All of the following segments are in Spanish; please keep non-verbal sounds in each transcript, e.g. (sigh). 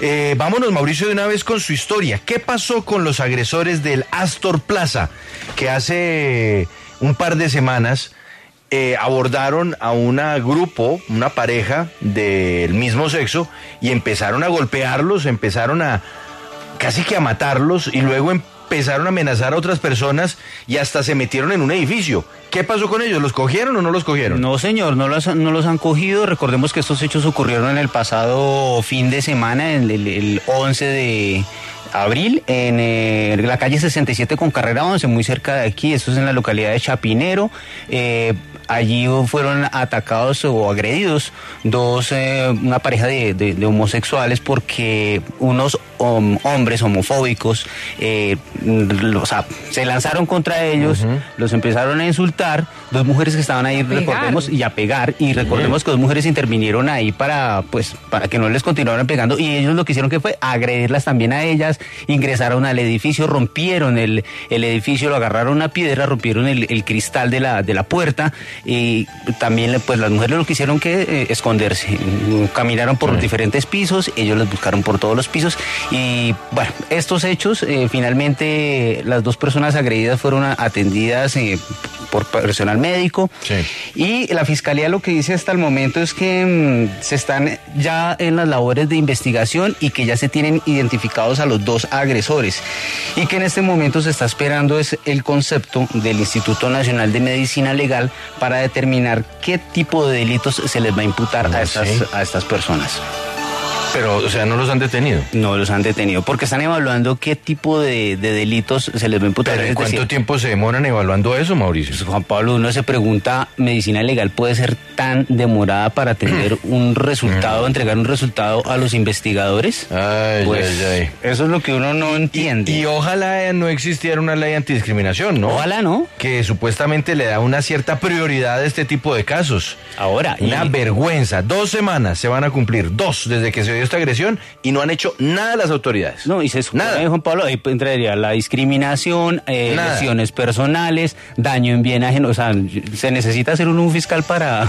Eh, vámonos, Mauricio, de una vez con su historia. ¿Qué pasó con los agresores del Astor Plaza que hace un par de semanas eh, abordaron a un grupo, una pareja del mismo sexo y empezaron a golpearlos, empezaron a casi que a matarlos y luego empezaron a amenazar a otras personas y hasta se metieron en un edificio. ¿Qué pasó con ellos? ¿Los cogieron o no los cogieron? No, señor, no los, no los han cogido. Recordemos que estos hechos ocurrieron en el pasado fin de semana, el, el, 11 de abril, en eh, la calle 67 con carrera 11, muy cerca de aquí. Esto es en la localidad de Chapinero. Eh, allí fueron atacados o agredidos dos, eh, una pareja de, homosexuales porque unos hombres homofóbicos eh, se lanzaron contra ellos, los empezaron a insultar, dos mujeres que estaban ahí, recordemos, y a pegar, y recordemos que dos mujeres intervinieron ahí para, pues, para que no les continuaran pegando, y ellos lo que hicieron que fue agredirlas también a ellas, ingresaron al edificio, rompieron el, el edificio, lo agarraron una piedra, rompieron el, el cristal de la, de la puerta, y también pues las mujeres lo que hicieron que eh, esconderse, caminaron por los diferentes pisos, ellos los buscaron por todos los pisos y bueno, estos hechos eh, finalmente las dos personas agredidas fueron atendidas eh, por personal médico. Y la fiscalía lo que dice hasta el momento es que mm, se están ya en las labores de investigación y que ya se tienen identificados a los dos agresores. Y que en este momento se está esperando es el concepto del Instituto Nacional de Medicina Legal para determinar qué tipo de delitos se les va a imputar a, estas, a estas personas. Pero, o sea, no los han detenido. No los han detenido, porque están evaluando qué tipo de, delitos se les va a imputar. ¿En cuánto tiempo se demoran evaluando eso, Mauricio? Pues, Juan Pablo, uno se pregunta, ¿medicina legal puede ser tan demorada para tener (clears throat) un resultado, entregar un resultado a los investigadores? Ay, pues, Eso es lo que uno no entiende. Y, ojalá no existiera una ley antidiscriminación, ¿no? Ojalá no. Que supuestamente le da una cierta prioridad a este tipo de casos. Ahora. Una vergüenza. Dos semanas se van a cumplir, dos, desde que se esta agresión y no han hecho nada las autoridades. No, y se nada. Juan Pablo, ahí entraría la discriminación, eh, lesiones personales, daño en bien ajeno. O sea, ¿se necesita hacer un, fiscal para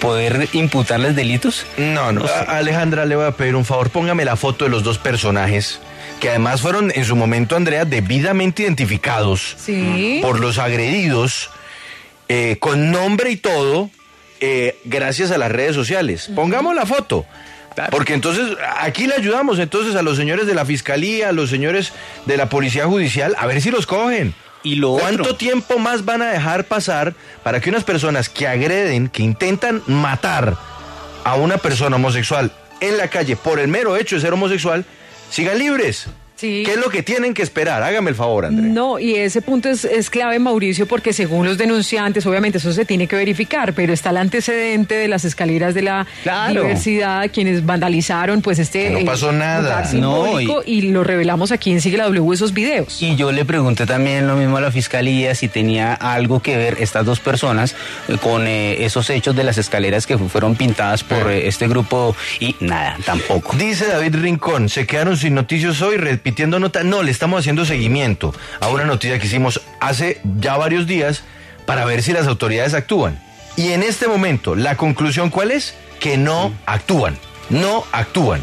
poder imputarles delitos? No, no. Alejandra, le voy a pedir un favor. Póngame la foto de los dos personajes que además fueron en su momento, Andrea, debidamente identificados por los agredidos, eh, con nombre y todo, eh, gracias a las redes sociales. Pongamos la foto. Porque entonces aquí le ayudamos entonces a los señores de la fiscalía, a los señores de la policía judicial, a ver si los cogen. ¿Y lo ¿Cuánto tiempo más van a dejar pasar para que unas personas que agreden, que intentan matar a una persona homosexual en la calle por el mero hecho de ser homosexual, sigan libres? ¿Qué es lo que tienen que esperar? Hágame el favor, André. No, y ese punto es, es, clave, Mauricio, porque según los denunciantes, obviamente eso se tiene que verificar, pero está el antecedente de las escaleras de la universidad, quienes vandalizaron, pues este. no pasó nada. No, y, lo revelamos aquí en Sigue W esos videos. Y yo le pregunté también lo mismo a la fiscalía si tenía algo que ver estas dos personas eh, con eh, esos hechos de las escaleras que fueron pintadas por ah. eh, este grupo, y nada, tampoco. Dice David Rincón, se quedaron sin noticias hoy, nota. No, le estamos haciendo seguimiento a una noticia que hicimos hace ya varios días para ver si las autoridades actúan. Y en este momento, la conclusión cuál es? Que no actúan. No actúan.